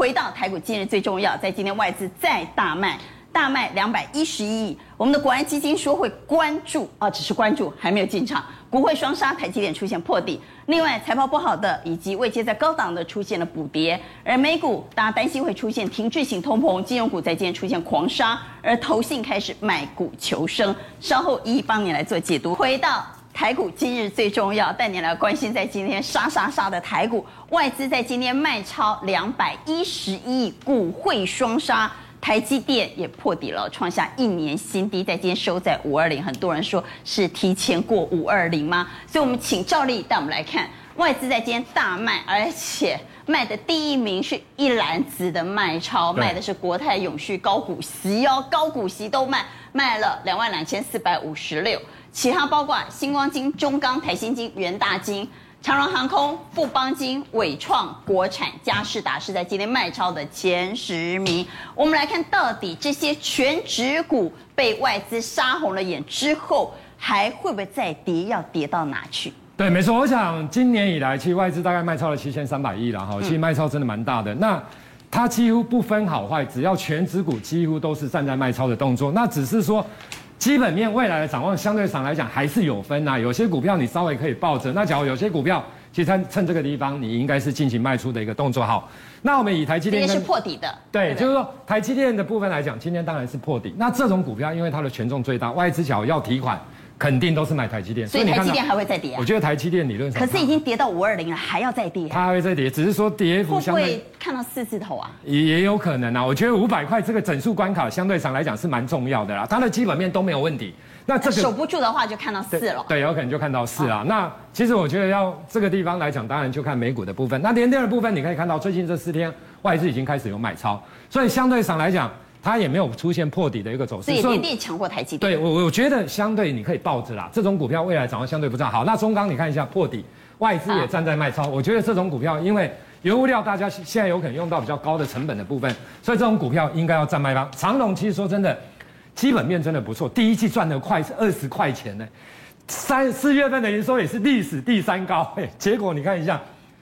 回到台股，今日最重要，在今天外资再大卖。大卖两百一十一亿，我们的国安基金说会关注啊，只是关注，还没有进场。股汇双杀，台积电出现破底。另外，财报不好的以及未接在高档的出现了补跌。而美股大家担心会出现停滞性通膨，金融股在今天出现狂杀，而投信开始卖股求生。稍后一一帮你来做解读。回到台股，今日最重要，带你来关心在今天杀杀杀的台股，外资在今天卖超两百一十一亿，股汇双杀。台积电也破底了，创下一年新低，在今天收在五二零。很多人说是提前过五二零吗？所以，我们请赵丽带我们来看外资在今天大卖，而且卖的第一名是一篮子的卖超，卖的是国泰永续高股息哦，高股息都卖，卖了两万两千四百五十六，其他包括星光金、中钢、台新金、元大金。长荣航空、富邦金、纬创、国产、嘉士达是在今天卖超的前十名。我们来看到底这些全指股被外资杀红了眼之后，还会不会再跌？要跌到哪去？对，没错。我想今年以来，其实外资大概卖超了七千三百亿了哈，其实卖超真的蛮大的。那它几乎不分好坏，只要全指股几乎都是站在卖超的动作。那只是说。基本面未来的展望相对上来讲还是有分呐、啊，有些股票你稍微可以抱着，那假如有些股票，其实趁趁这个地方，你应该是进行卖出的一个动作。好，那我们以台积电是破底的，对，就是说台积电的部分来讲，今天当然是破底。那这种股票因为它的权重最大，外资角要提款。肯定都是买台积电，所以台积电还会再跌啊？我觉得台积电理论上，可是已经跌到五二零了，还要再跌？它还会再跌，只是说跌幅相对会不会看到四字头啊？也也有可能啊。我觉得五百块这个整数关卡相对上来讲是蛮重要的啦，它的基本面都没有问题。那这个守不住的话，就看到四了对。对，有可能就看到四啊。那其实我觉得要这个地方来讲，当然就看美股的部分。那联电的部分，你可以看到最近这四天外资已经开始有买超，所以相对上来讲。它也没有出现破底的一个走势，所以联电强过台积电。对我，我觉得相对你可以抱着啦，这种股票未来涨得相对不错。好，那中钢你看一下破底，外资也站在卖超。我觉得这种股票，因为原物料大家现在有可能用到比较高的成本的部分，所以这种股票应该要站卖方。长荣其实说真的，基本面真的不错，第一季赚的快是二十块钱呢，三四月份的营收也是历史第三高，哎，结果你看一下。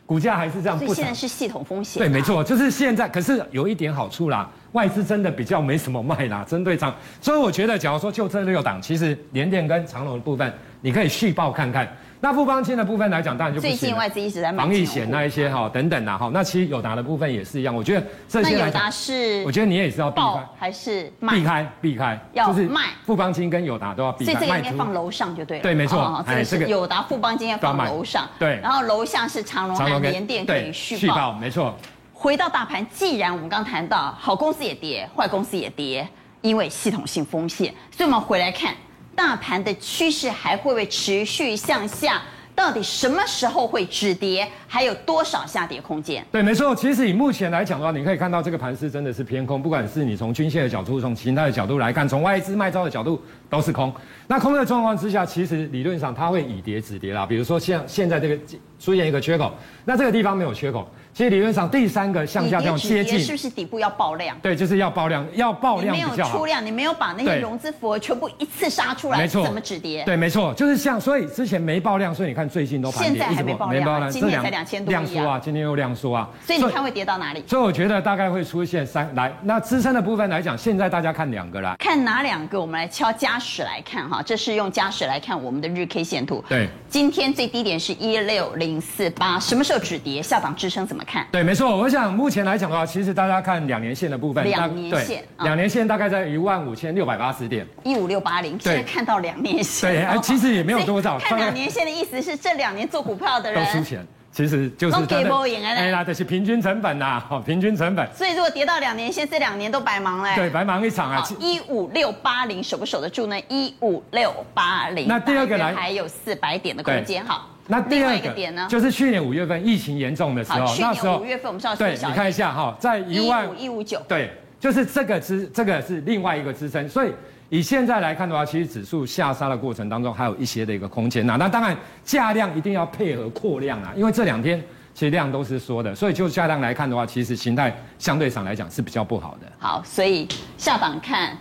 股价还是这样不，所以现在是系统风险。对，没错，就是现在。可是有一点好处啦，外资真的比较没什么卖啦，针对长。所以我觉得，假如说就这六档，其实联电跟长隆的部分，你可以续报看看。那富邦金的部分来讲，当然就不行。最近外资一直在买防疫险那一些哈等等呐哈，那其实友达的部分也是一样。我觉得这些友达是，我觉得你也是要避开还是避开避开，就是卖富邦金跟友达都要避开。所以这个应该放楼上就对了。对，没错。哎，这个友达富邦金要放楼上。对。然后楼下是长荣和联电可以续报。没错。回到大盘，既然我们刚谈到好公司也跌，坏公司也跌，因为系统性风险，所以我们回来看大盘的趋势还会不会持续向下？到底什么时候会止跌？还有多少下跌空间？对，没错。其实以目前来讲的话，你可以看到这个盘势真的是偏空。不管是你从均线的角度，从其他的角度来看，从外资卖招的角度都是空。那空的状况之下，其实理论上它会以跌止跌啦。比如说像现在这个出现一个缺口，那这个地方没有缺口。其实理论上，第三个向下这样接近，是不是底部要爆量？对，就是要爆量，要爆量比较好。没有出量，你没有把那些融资符合全部一次杀出来，没错，怎么止跌？对，没错，就是像，所以之前没爆量，所以你看最近都盘跌，现在还没爆量，今天才两千多量缩啊，今天又量缩啊，所以你看会跌到哪里？所以我觉得大概会出现三来，那支撑的部分来讲，现在大家看两个啦，看哪两个？我们来敲加时来看哈，这是用加时来看我们的日 K 线图。对，今天最低点是一六零四八，什么时候止跌？下档支撑怎么看？对，没错。我想目前来讲的话，其实大家看两年线的部分，两年线，两年线大概在一万五千六百八十点，一五六八零。现在看到两年线，对，哎其实也没有多少。看两年线的意思是，这两年做股票的人都输钱，其实就是给不赢哎呀，这是平均成本呐，好，平均成本。所以如果跌到两年线，这两年都白忙嘞。对，白忙一场啊。一五六八零守不守得住呢？一五六八零。那第二个来还有四百点的空间，好。那第二个点呢，就是去年五月份疫情严重的时候，那时候五月份我们是要对，你看一下哈，在一万一五九，对，就是这个支，这个是另外一个支撑，所以以现在来看的话，其实指数下杀的过程当中还有一些的一个空间呐。那当然价量一定要配合扩量啊，因为这两天其实量都是缩的，所以就价量来看的话，其实形态相对上来讲是比较不好的。好，所以下档看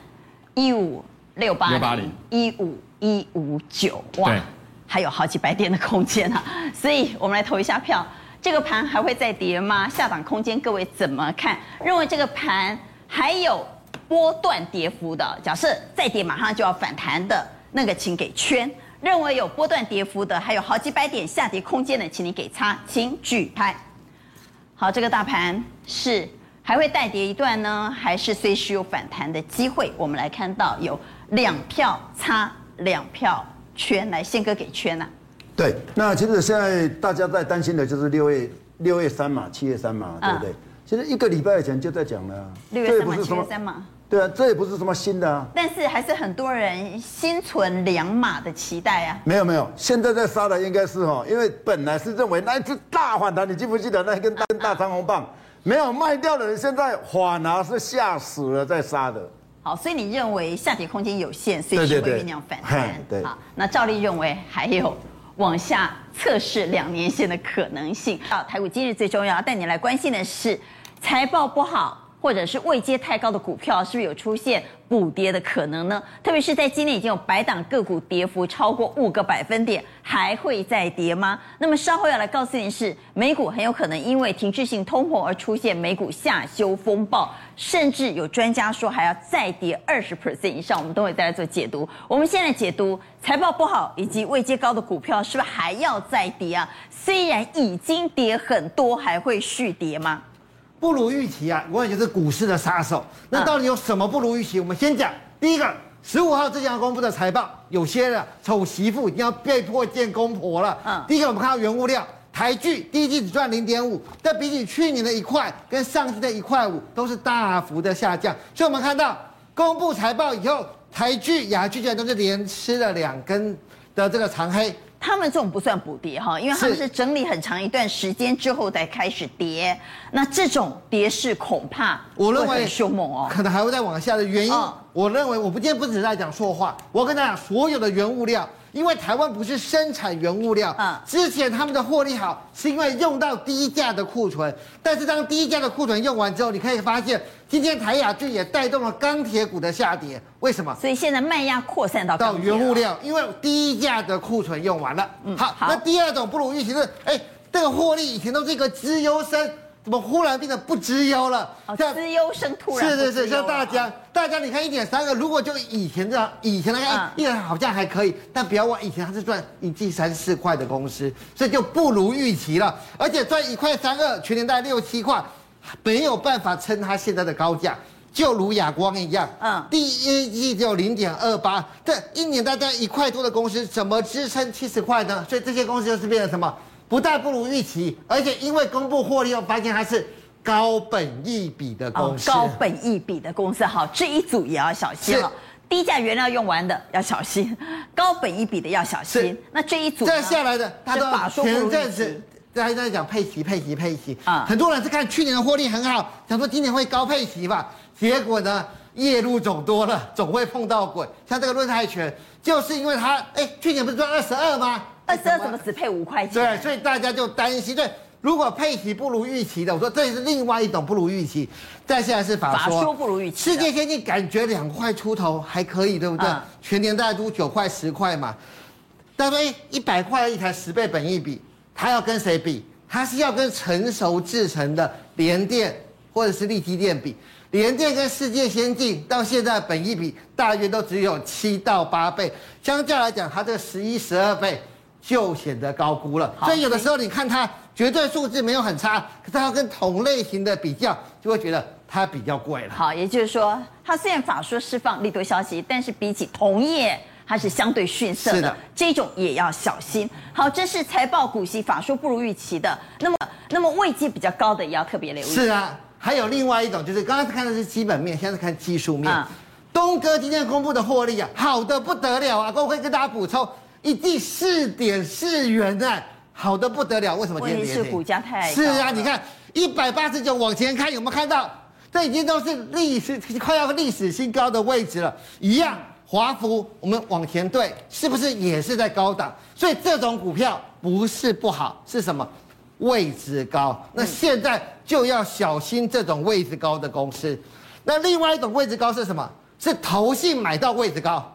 一五六八零，一五一五九，哇。还有好几百点的空间啊，所以我们来投一下票。这个盘还会再跌吗？下档空间各位怎么看？认为这个盘还有波段跌幅的，假设再跌马上就要反弹的那个，请给圈；认为有波段跌幅的，还有好几百点下跌空间的，请你给叉，请举牌。好，这个大盘是还会再跌一段呢，还是随时有反弹的机会？我们来看到有两票叉，两票圈，来宪哥给圈啊。对，那其实现在大家在担心的就是六月六月三嘛，七月三嘛，对不对？嗯、其实一个礼拜以前就在讲了，六月三嘛，七月三嘛。对啊，这也不是什么新的啊。但是还是很多人心存两码的期待啊。没有没有，现在在杀的应该是哈，因为本来是认为那一次大反弹，你记不记得那一根大大长红棒？没有卖掉的人，现在反而是吓死了在杀的。好，所以你认为下跌空间有限，所以只会酝酿反弹。对，好，那照例认为还有往下测试两年线的可能性。好，台股今日最重要，带你来关心的是财报不好。或者是位阶太高的股票，是不是有出现补跌的可能呢？特别是在今年已经有百档个股跌幅超过五个百分点，还会再跌吗？那么稍后要来告诉您是，美股很有可能因为停滞性通膨而出现美股下修风暴，甚至有专家说还要再跌二十 percent 以上，我们都会再来做解读。我们现在解读财报不好以及位阶高的股票，是不是还要再跌啊？虽然已经跌很多，还会续跌吗？不如预期啊，永远就是股市的杀手。那到底有什么不如预期？我们先讲第一个，十五号之前要公布的财报，有些的丑媳妇已经要被迫见公婆了。嗯，第一个我们看到原物料，台剧第一季只赚零点五，但比起去年的一块跟上季的一块五都是大幅的下降。所以我们看到公布财报以后，台剧、亚聚居然都是连吃了两根的这个长黑。他们这种不算补跌哈，因为他们是整理很长一段时间之后才开始跌，那这种跌势恐怕我认为凶猛哦，可能还会再往下的原因，我认为我不今天不只是在讲说话，我跟大家讲所有的原物料。因为台湾不是生产原物料，嗯，之前他们的获利好，是因为用到低价的库存，但是当低价的库存用完之后，你可以发现，今天台亚聚也带动了钢铁股的下跌，为什么？所以现在卖压扩散到到原物料，因为低价的库存用完了。嗯，好，好，那第二种不如预期是，哎，这个获利以前都是一个资优生。怎么忽然变得不知优了？像资优生突然是是是，像大家大家你看一点三个，如果就以前这样，以前的看一点好像还可以，但不要忘以前它是赚一季三四块的公司，所以就不如预期了。而且赚一块三二，全年大概六七块，没有办法撑它现在的高价，就如亚光一样，嗯，第一季只有零点二八，这一年大概一块多的公司，怎么支撑七十块呢？所以这些公司就是变成什么？不但不如预期，而且因为公布获利后，发现它是高本益比的公司。哦、高本益比的公司，好，这一组也要小心了。低价原料用完的要小心，高本益比的要小心。那这一组这下来的，他都前阵子大家在讲配息、配息、配息啊，很多人是看去年的获利很好，想说今年会高配息吧，结果呢，夜路走多了，总会碰到鬼。像这个论泰拳，就是因为他哎，去年不是赚二十二吗？二十二怎么只配五块钱？对，所以大家就担心。对，如果配息不如预期的，我说这也是另外一种不如预期。但现在是法说，法说不如预期。世界先进感觉两块出头还可以，对不对？嗯、全年大概都九块十块嘛。但是一百块一台十倍本益比，它要跟谁比？它是要跟成熟制成的联电或者是力积电比。联电跟世界先进到现在本益比大约都只有七到八倍，相较来讲，它这个十一十二倍。就显得高估了，所以有的时候你看它绝对数字没有很差，可是它跟同类型的比较，就会觉得它比较贵了。好，也就是说，它虽然法说释放利多消息，但是比起同业，它是相对逊色的。是的，这种也要小心。好，这是财报股息法说不如预期的，那么那么位阶比较高的也要特别留意。是啊，还有另外一种，就是刚刚看的是基本面，现在是看技术面。嗯、东哥今天公布的获利啊，好的不得了啊！我可以跟大家补充。一第四点四元啊，好的不得了。为什么今天跌？是股价太是啊，你看一百八十九往前看，有没有看到？这已经都是历史快要历史新高的位置了。一样，华孚我们往前对，是不是也是在高档？所以这种股票不是不好，是什么？位置高。那现在就要小心这种位置高的公司。那另外一种位置高是什么？是投信买到位置高。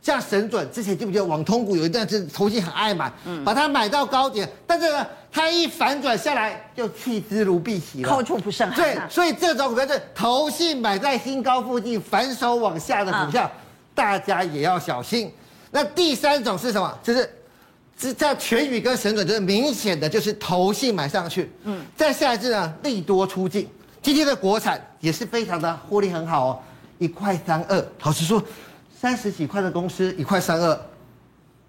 像神准之前记不记得网通股有一段是投信很爱买，嗯，把它买到高点，但是呢，它一反转下来就弃之如敝屣了，高处不胜寒。对，所以这种股票是投信买在新高附近反手往下的股票，嗯、大家也要小心。那第三种是什么？就是这叫全宇跟神准，就是明显的就是投信买上去，嗯，再下一次呢，利多出尽。今天的国产也是非常的获利很好哦，一块三二，老实说。三十几块的公司一块三二，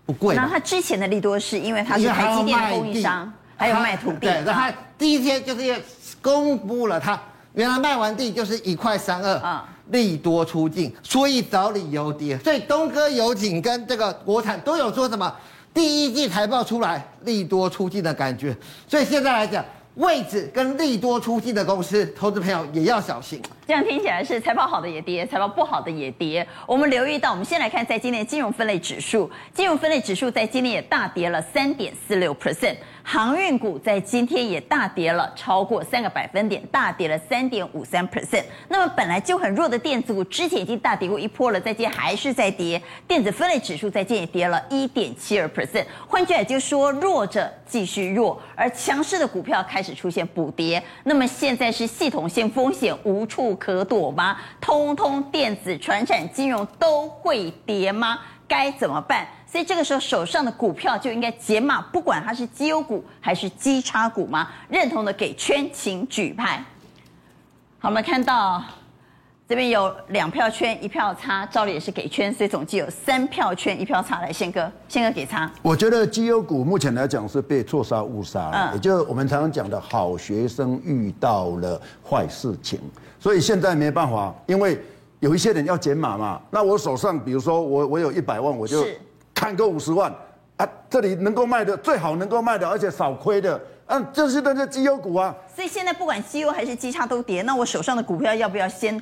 不贵。那他之前的利多是因为他是台积电的供应商，还有卖土地。对，那他第一天就是公布了他原来卖完地就是一块三二，啊，利多出尽，所以找理由跌。所以东哥油井跟这个国产都有说什么？第一季财报出来利多出尽的感觉。所以现在来讲。位置跟利多出尽的公司，投资朋友也要小心。这样听起来是财报好的也跌，财报不好的也跌。我们留意到，我们先来看在今年金融分类指数，金融分类指数在今年也大跌了三点四六 percent。航运股在今天也大跌了超过三个百分点，大跌了三点五三 percent。那么本来就很弱的电子股，之前已经大跌过一波了，在今天还是在跌。电子分类指数在今天也跌了一点七二 percent。换句话就说，弱者继续弱，而强势的股票开始出现补跌。那么现在是系统性风险无处可躲吗？通通电子、传产、金融都会跌吗？该怎么办？所以这个时候手上的股票就应该解码，不管它是绩优股还是绩差股吗？认同的给圈，请举牌。好，我们看到这边有两票圈，一票差，照理也是给圈，所以总计有三票圈，一票差。来，宪哥，宪哥给差。我觉得绩优股目前来讲是被错杀误杀了，嗯、也就是我们常常讲的好学生遇到了坏事情，所以现在没办法，因为有一些人要减码嘛。那我手上，比如说我我有一百万，我就。看个五十万啊，这里能够卖的最好能够卖的，而且少亏的，嗯、啊，这是那些绩优股啊。所以现在不管绩优还是绩差都跌，那我手上的股票要不要先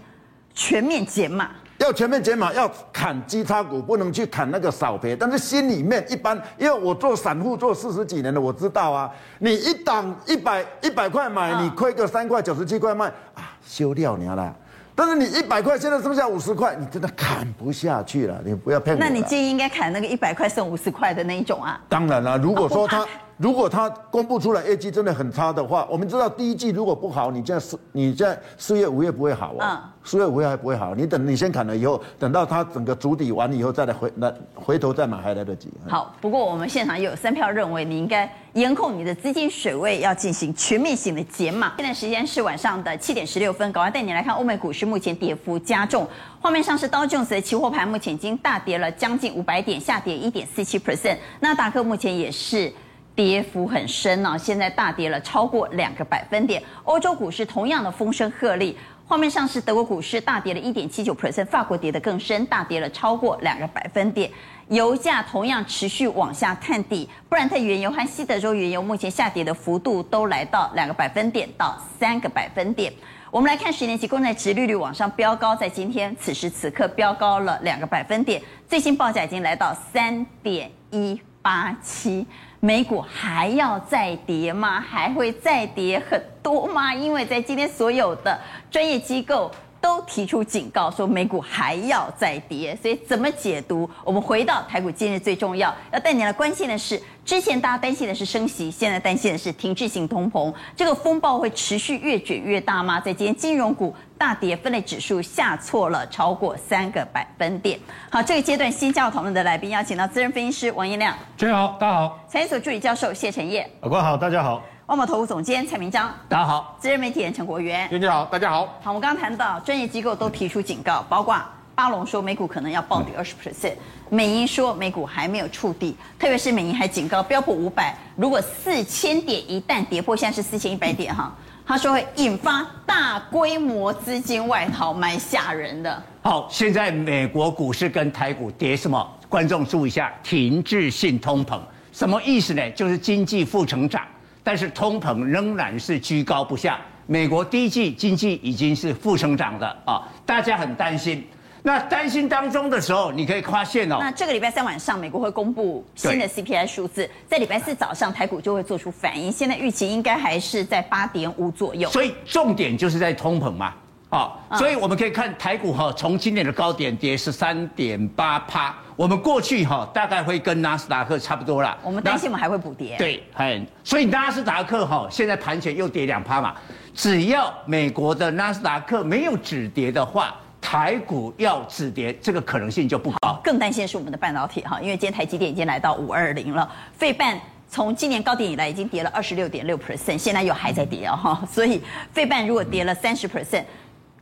全面减码？要全面减码，要砍基差股，不能去砍那个少赔。但是心里面一般，因为我做散户做四十几年了，我知道啊，你一档一百一百块买，你亏个三块九十七块卖啊，休掉你了。但是你一百块现在剩下五十块，你真的砍不下去了。你不要骗我。那你建议应该砍那个一百块剩五十块的那一种啊？当然了，如果说他。如果它公布出来业绩真的很差的话，我们知道第一季如果不好，你这样四你这样四月五月不会好啊，嗯、四月五月还不会好，你等你先砍了以后，等到它整个主底完了以后再来回来回头再买还来得及。好，不过我们现场也有三票认为你应该严控你的资金水位，要进行全面性的减码。现在时间是晚上的七点十六分，赶快带你来看欧美股市目前跌幅加重。画面上是道琼斯的期货盘，目前已经大跌了将近五百点，下跌一点四七 percent。纳达克目前也是。跌幅很深呢、啊，现在大跌了超过两个百分点。欧洲股市同样的风声鹤唳，画面上是德国股市大跌了一点七九 percent，法国跌得更深，大跌了超过两个百分点。油价同样持续往下探底，布兰特原油和西德州原油目前下跌的幅度都来到两个百分点到三个百分点。我们来看十年期公债殖利率往上飙高，在今天此时此刻飙高了两个百分点，最新报价已经来到三点一八七。美股还要再跌吗？还会再跌很多吗？因为在今天所有的专业机构都提出警告，说美股还要再跌，所以怎么解读？我们回到台股今日最重要要带你来关心的是，之前大家担心的是升息，现在担心的是停滞性通膨，这个风暴会持续越卷越大吗？在今天金融股大跌，分类指数下挫了超过三个百分点。好，这个阶段新加入讨论的来宾，邀请到资深分析师王彦亮，大家好，大家好；财经所助理教授谢晨烨，老关好，大家好。万宝投顾总监蔡明章，大家好；资深媒体人陈国元，大家好，大家好。好，我们刚刚谈到专业机构都提出警告，包括巴龙说美股可能要暴跌二十 percent，美银说美股还没有触底，特别是美银还警告标普五百如果四千点一旦跌破，现在是四千一百点哈，他说会引发大规模资金外逃，蛮吓人的。好，现在美国股市跟台股跌什么？观众注意一下，停滞性通膨什么意思呢？就是经济负成长。但是通膨仍然是居高不下，美国第一季经济已经是负成长的啊，大家很担心。那担心当中的时候，你可以发现哦，那这个礼拜三晚上美国会公布新的 CPI 数字，在礼拜四早上台股就会做出反应。现在预期应该还是在八点五左右。所以重点就是在通膨嘛，啊，所以我们可以看台股哈，从今年的高点跌十三点八趴，我们过去哈大概会跟纳斯达克差不多啦。我们担心我们还会补跌。对，很，所以纳斯达克哈现在盘前又跌两趴嘛，只要美国的纳斯达克没有止跌的话，台股要止跌这个可能性就不高。更担心的是我们的半导体哈，因为今天台积电已经来到五二零了，费半。从今年高点以来，已经跌了二十六点六 percent，现在又还在跌哦哈，所以费半如果跌了三十 percent，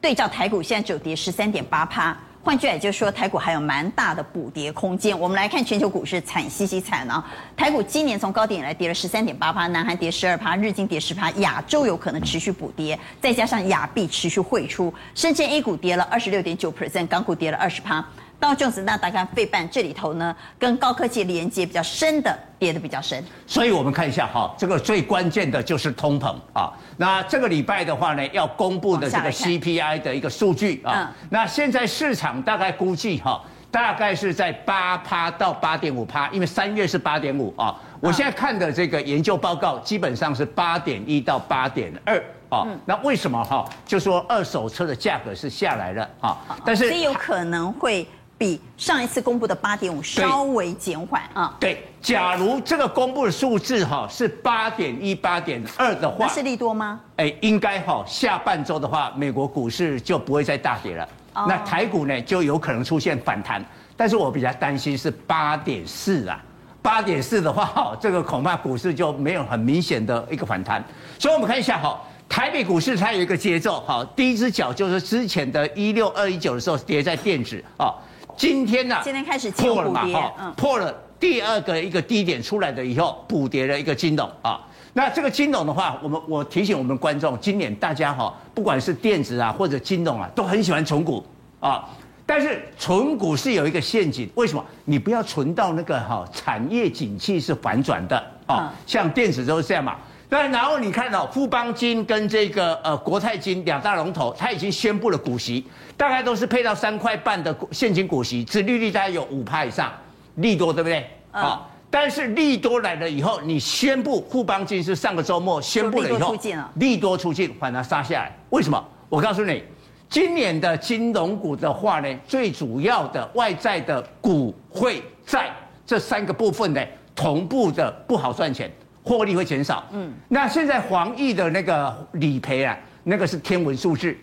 对照台股现在只有跌十三点八趴，换句话就是说，台股还有蛮大的补跌空间。我们来看全球股市惨兮兮惨啊！台股今年从高点以来跌了十三点八趴，南韩跌十二趴，日经跌十趴，亚洲有可能持续补跌，再加上亚币持续汇出，深圳 A 股跌了二十六点九 percent，港股跌了二十趴。道琼斯、纳达克、费半这里头呢，跟高科技连接比较深的，跌得比较深。所以我们看一下哈，这个最关键的就是通膨啊。那这个礼拜的话呢，要公布的这个 CPI 的一个数据啊。那现在市场大概估计哈，大概是在八趴到八点五趴，因为三月是八点五啊。我现在看的这个研究报告基本上是八点一到八点二啊。那为什么哈？就说二手车的价格是下来了啊，但是有可能会。比上一次公布的八点五稍微减缓啊。对，假如这个公布的数字哈是八点一、八点二的话，那是利多吗？哎，应该哈下半周的话，美国股市就不会再大跌了。哦、那台股呢就有可能出现反弹，但是我比较担心是八点四啊，八点四的话哈，这个恐怕股市就没有很明显的一个反弹。所以我们看一下哈，台北股市它有一个节奏哈，第一只脚就是之前的一六二一九的时候跌在电子啊。今天呢、啊，今天开始破了嘛？哈，破了第二个一个低点出来的以后，补跌了一个金融啊。那这个金融的话，我们我提醒我们观众，今年大家哈，不管是电子啊或者金融啊，都很喜欢存股啊。但是存股是有一个陷阱，为什么？你不要存到那个哈产业景气是反转的啊，像电子都是这样嘛。那然后你看到富邦金跟这个呃国泰金两大龙头，它已经宣布了股息。大概都是配到三块半的现金股息，殖利率大概有五趴以上，利多对不对？啊、嗯，但是利多来了以后，你宣布富邦金是上个周末宣布了以后，利多出尽，反而杀下来。为什么？我告诉你，今年的金融股的话呢，最主要的外在的股汇债这三个部分呢，同步的不好赚钱，获利会减少。嗯，那现在黄疫的那个理赔啊，那个是天文数字。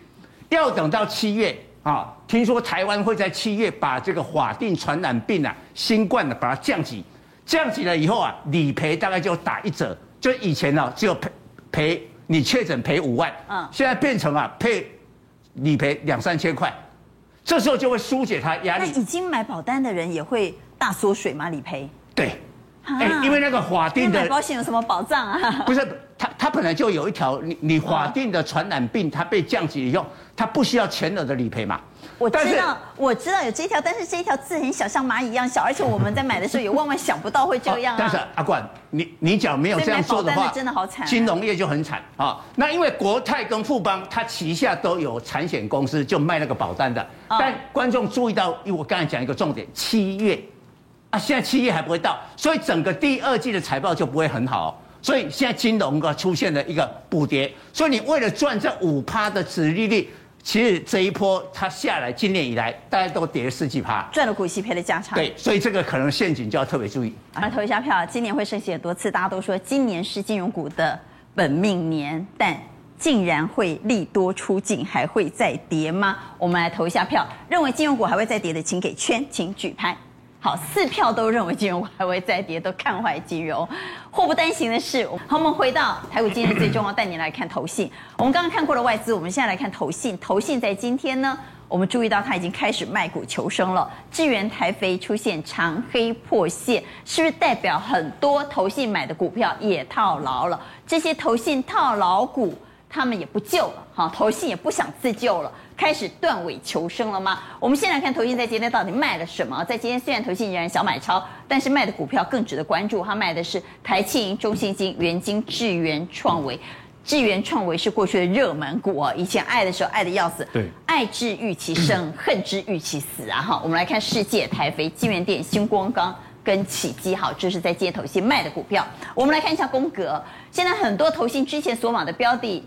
要等到七月啊，听说台湾会在七月把这个法定传染病啊，新冠的把它降级，降级了以后啊，理赔大概就打一折，就以前呢、啊、只有赔赔你确诊赔五万，嗯，现在变成啊赔理赔两三千块，这时候就会疏解他压力。那已经买保单的人也会大缩水吗？理赔？对。哎，因为那个法定的保险有什么保障啊？不是，它它本来就有一条，你你法定的传染病，它被降级以后，它不需要全额的理赔嘛。我知道，我知道有这一条，但是这一条字很小，像蚂蚁一样小，而且我们在买的时候也万万想不到会这样啊。但是阿冠，你你讲没有这样做的话，真的好惨，金融业就很惨啊。那因为国泰跟富邦，它旗下都有产险公司，就卖那个保单的。但观众注意到，因为我刚才讲一个重点，七月。啊，现在七月还不会到，所以整个第二季的财报就不会很好，所以现在金融啊出现了一个补跌，所以你为了赚这五趴的殖利率，其实这一波它下来，今年以来大家都跌了十几趴，赚了股息赔了价差。对，所以这个可能陷阱就要特别注意。来投一下票，今年会升息很多次，大家都说今年是金融股的本命年，但竟然会利多出尽，还会再跌吗？我们来投一下票，认为金融股还会再跌的，请给圈，请举牌。好，四票都认为金融还会再跌，都看坏金融。祸不单行的是，好，我们回到台股今天最重要，带你来看投信。我们刚刚看过了外资，我们现在来看投信。投信在今天呢，我们注意到它已经开始卖股求生了。智源台肥出现长黑破线，是不是代表很多投信买的股票也套牢了？这些投信套牢股，他们也不救了，好，投信也不想自救了。开始断尾求生了吗？我们先来看投信在今天到底卖了什么。在今天虽然投信仍然小买超，但是卖的股票更值得关注。他卖的是台企、中信金、元晶、智原、创维。智原、创维是过去的热门股哦，以前爱的时候爱的要死，对，爱之欲其生，恨之欲其死啊！哈，我们来看世界、台肥、金元电、星光钢跟启基，好，这是在今天投信卖的股票。我们来看一下宫格，现在很多投信之前所买的标的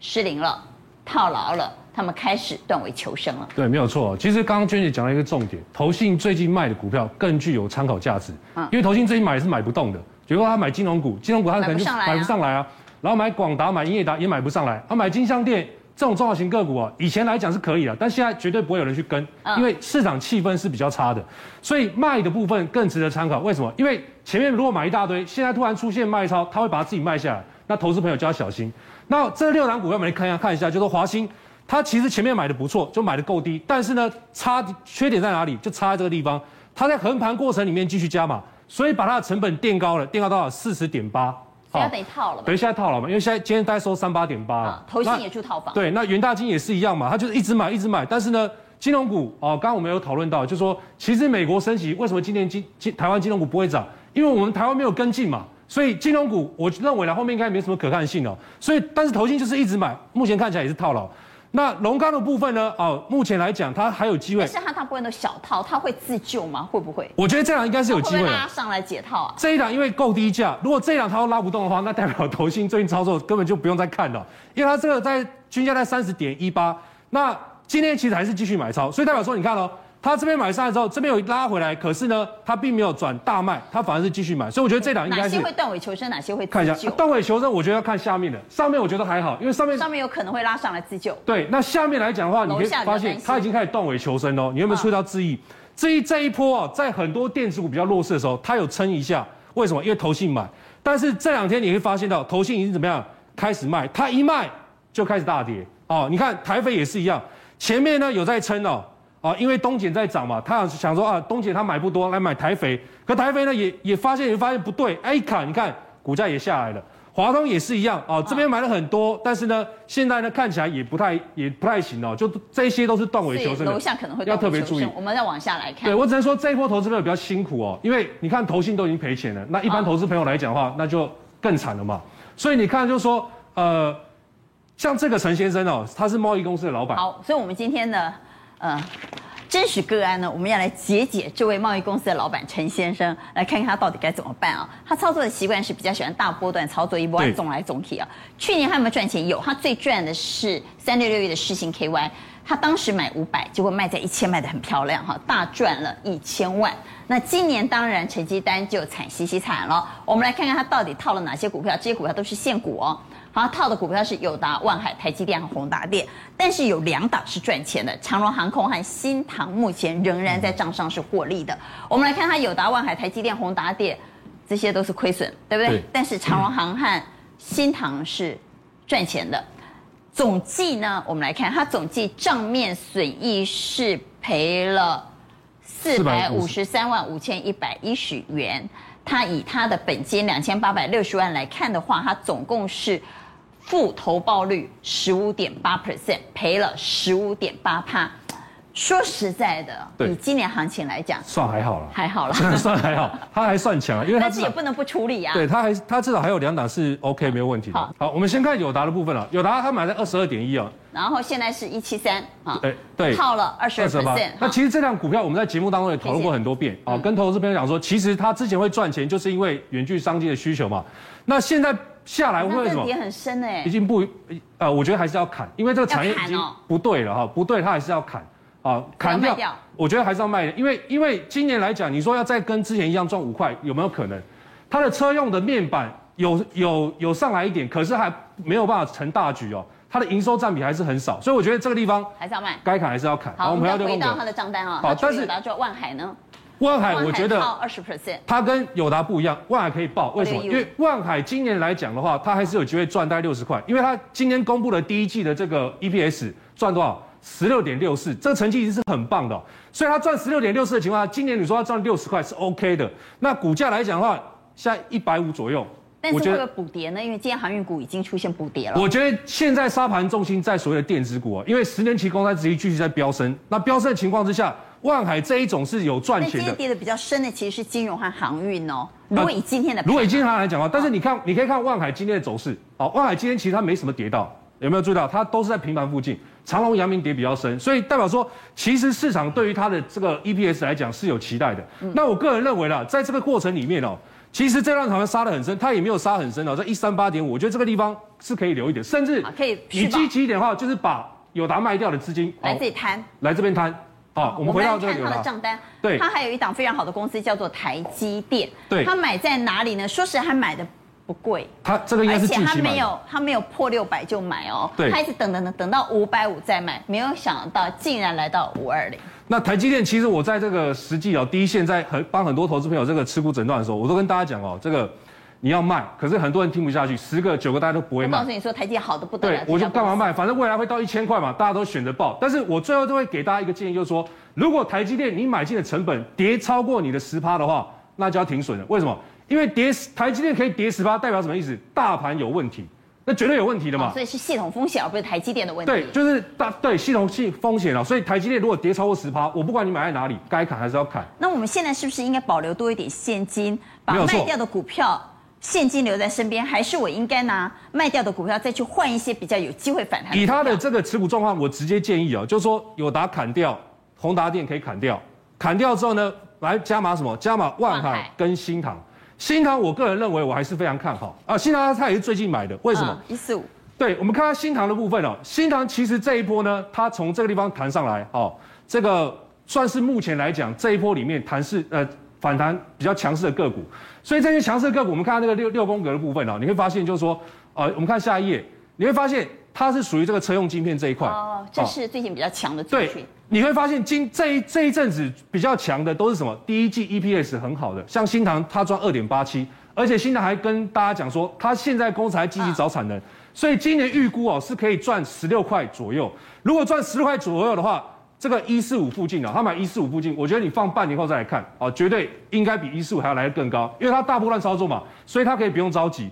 失灵了，套牢了。他们开始断尾求生了。对，没有错。其实刚刚娟姐讲了一个重点，投信最近卖的股票更具有参考价值。嗯，因为投信最近买是买不动的，结果他买金融股，金融股他可能就买不上来啊。然后买广达、买英业达也买不上来，他买金像电这种中小型个股啊，以前来讲是可以的，但现在绝对不会有人去跟，因为市场气氛是比较差的，所以卖的部分更值得参考。为什么？因为前面如果买一大堆，现在突然出现卖超，他会把它自己卖下来，那投资朋友就要小心。那这六档股票我们来看一下，看一下，就是华兴。它其实前面买的不错，就买的够低，但是呢，差缺点在哪里？就差在这个地方，它在横盘过程里面继续加码，所以把它的成本垫高了，垫高到了四十点八，现在等于套了吧？等于现在套了嘛？因为现在今天大概收三八点八，投信也出套房。对，那元大金也是一样嘛，它就是一直买一直买，但是呢，金融股哦，刚刚我们有讨论到，就是说其实美国升息，为什么今年金金台湾金融股不会涨？因为我们台湾没有跟进嘛，所以金融股我认为呢后面应该没什么可看性哦，所以但是投信就是一直买，目前看起来也是套牢。那龙钢的部分呢？哦，目前来讲，它还有机会。但是它大部分都小套，它会自救吗？会不会？我觉得这档应该是有机会。会拉上来解套啊？这一档因为够低价，如果这一档它都拉不动的话，那代表投信最近操作根本就不用再看了，因为它这个在均价在三十点一八，那今天其实还是继续买超，所以代表说你看哦。他这边买上来之后，这边有拉回来，可是呢，他并没有转大卖，他反而是继续买，所以我觉得这档应该是哪些会断尾求生，哪些会看一下断尾求生，我觉得要看下面的，上面我觉得还好，因为上面上面有可能会拉上来自救。对，那下面来讲的话，你可以发现它已经开始断尾求生喽。你有没有注意到智易？智易这一波啊，在很多电子股比较弱势的时候，它有撑一下，为什么？因为投信买，但是这两天你会发现到投信已经怎么样开始卖，它一卖就开始大跌哦。你看台肥也是一样，前面呢有在撑哦。啊，因为东碱在涨嘛，他想想说啊，东碱他买不多，来买台肥，可台肥呢也也发现也发现不对，哎，一看你看股价也下来了，华通也是一样啊，这边买了很多，但是呢，现在呢看起来也不太也不太行哦，就这些都是断尾求生，楼下可能会要特别注意，我们再往下来看。对，我只能说这一波投资朋友比较辛苦哦，因为你看投信都已经赔钱了，那一般投资朋友来讲的话，那就更惨了嘛。所以你看就是说，呃，像这个陈先生哦，他是贸易公司的老板。好，所以我们今天呢。嗯，真实个案呢，我们要来解解这位贸易公司的老板陈先生，来看看他到底该怎么办啊？他操作的习惯是比较喜欢大波段操作，一波总来总去啊。去年他有没有赚钱？有，他最赚的是三六六一的世芯 KY，他当时买五百，结果卖在一千，卖的很漂亮哈，大赚了一千万。那今年当然成绩单就惨兮兮惨了。我们来看看他到底套了哪些股票，这些股票都是现股哦。好，套的股票是友达、万海、台积电和宏达电，但是有两档是赚钱的，长荣航空和新唐目前仍然在账上是获利的。我们来看它，友达、万海、台积电、宏达电这些都是亏损，对不对？对，但是长荣航和新唐是赚钱的。总计呢，我们来看它总计账面损益是赔了四百五十三万五千一百一十元。它以它的本金两千八百六十万来看的话，它总共是负投报率十五点八 percent，赔了十五点八趴。说实在的，以今年行情来讲，算还好了，还好了，算还好，它还算强，因为它但是也不能不处理啊。对，它还它至少还有两档是 OK 没有问题的。好，好，我们先看友达的部分了，友达它买在二十二点一啊。然后现在是一七三啊，对对，套了二十二 percent。那其实这辆股票我们在节目当中也讨论过很多遍啊，跟投资朋友讲说，其实它之前会赚钱，就是因为远距商机的需求嘛。那现在下来为什么？跌很深哎，已经不呃，我觉得还是要砍，因为这个产业已经不对了哈，不对，它还是要砍啊，砍掉。我觉得还是要卖，因为因为今年来讲，你说要再跟之前一样赚五块，有没有可能？它的车用的面板有有有上来一点，可是还没有办法成大局哦。它的营收占比还是很少，所以我觉得这个地方还是要卖，该砍还是要砍。好，我们要回到它的账单啊。好，但是万海呢？万海我觉得二十 percent，它跟友达不一样，万海可以报，为什么？因为万海今年来讲的话，它还是有机会赚大概六十块，因为它今年公布的第一季的这个 EPS 赚多少？十六点六四，这个成绩已经是很棒的，所以它赚十六点六四的情况下，今年你说它赚六十块是 OK 的。那股价来讲的话，现在一百五左右。但是会不会补跌呢？因为今天航运股已经出现补跌了。我觉得现在沙盘重心在所谓的电子股啊，因为十年期公债殖利率继续在飙升。那飙升的情况之下，万海这一种是有赚钱的。今天跌的比较深的其实是金融和航运哦。如果以今天的，如果以今天来讲的话，但是你看，你可以看万海今天的走势。好，万海今天其实它没什么跌到，有没有注意到？它都是在平盘附近。长隆、阳明跌比较深，所以代表说，其实市场对于它的这个 EPS 来讲是有期待的。那我个人认为啦，在这个过程里面哦。其实这浪好像杀得很深，它也没有杀很深哦，在一三八点五，我觉得这个地方是可以留一点，甚至可以你积极一点的话，就是把友达卖掉的资金来这里摊，来这边摊。好，我们回到这个看他的账单。对，他还有一档非常好的公司叫做台积电。对，他买在哪里呢？说实还买的不贵。他这个应该是。而且他没有，他没有破六百就买哦。对，他一直等等等等到五百五再买，没有想到竟然来到五二零。那台积电其实我在这个实际哦，第一线在很帮很多投资朋友这个持股诊断的时候，我都跟大家讲哦，这个。你要卖，可是很多人听不下去，十个九个大家都不会卖。我告诉你说，台积好的不得了。对，我就干嘛卖？反正未来会到一千块嘛，大家都选择报。但是我最后都会给大家一个建议，就是说，如果台积电你买进的成本跌超过你的十趴的话，那就要停损了。为什么？因为跌台积电可以跌十趴，代表什么意思？大盘有问题，那绝对有问题的嘛。哦、所以是系统风险，而不是台积电的问题。对，就是大对系统性风险啊。所以台积电如果跌超过十趴，我不管你买在哪里，该砍还是要砍。那我们现在是不是应该保留多一点现金，把卖掉的股票？现金留在身边，还是我应该拿卖掉的股票再去换一些比较有机会反弹？以他的这个持股状况，我直接建议哦，就是说友达砍掉，宏达电可以砍掉，砍掉之后呢，来加码什么？加码万海跟新塘。新塘我个人认为我还是非常看好啊。新塘它也是最近买的，为什么？一四五。对，我们看看新塘的部分哦。新塘其实这一波呢，它从这个地方弹上来哦，这个算是目前来讲这一波里面弹是呃。反弹比较强势的个股，所以这些强势的个股，我们看到那个六六宫格的部分哦，你会发现就是说，呃，我们看下一页，你会发现它是属于这个车用晶片这一块哦，这是最近比较强的族群。对，你会发现今这一这一阵子比较强的都是什么？第一季 EPS 很好的，像新唐它赚二点八七，而且新唐还跟大家讲说，它现在公司还积极找产能，所以今年预估哦是可以赚十六块左右。如果赚十六块左右的话，这个一四五附近啊，他买一四五附近，我觉得你放半年后再来看啊，绝对应该比一四五还要来的更高，因为它大波段操作嘛，所以它可以不用着急。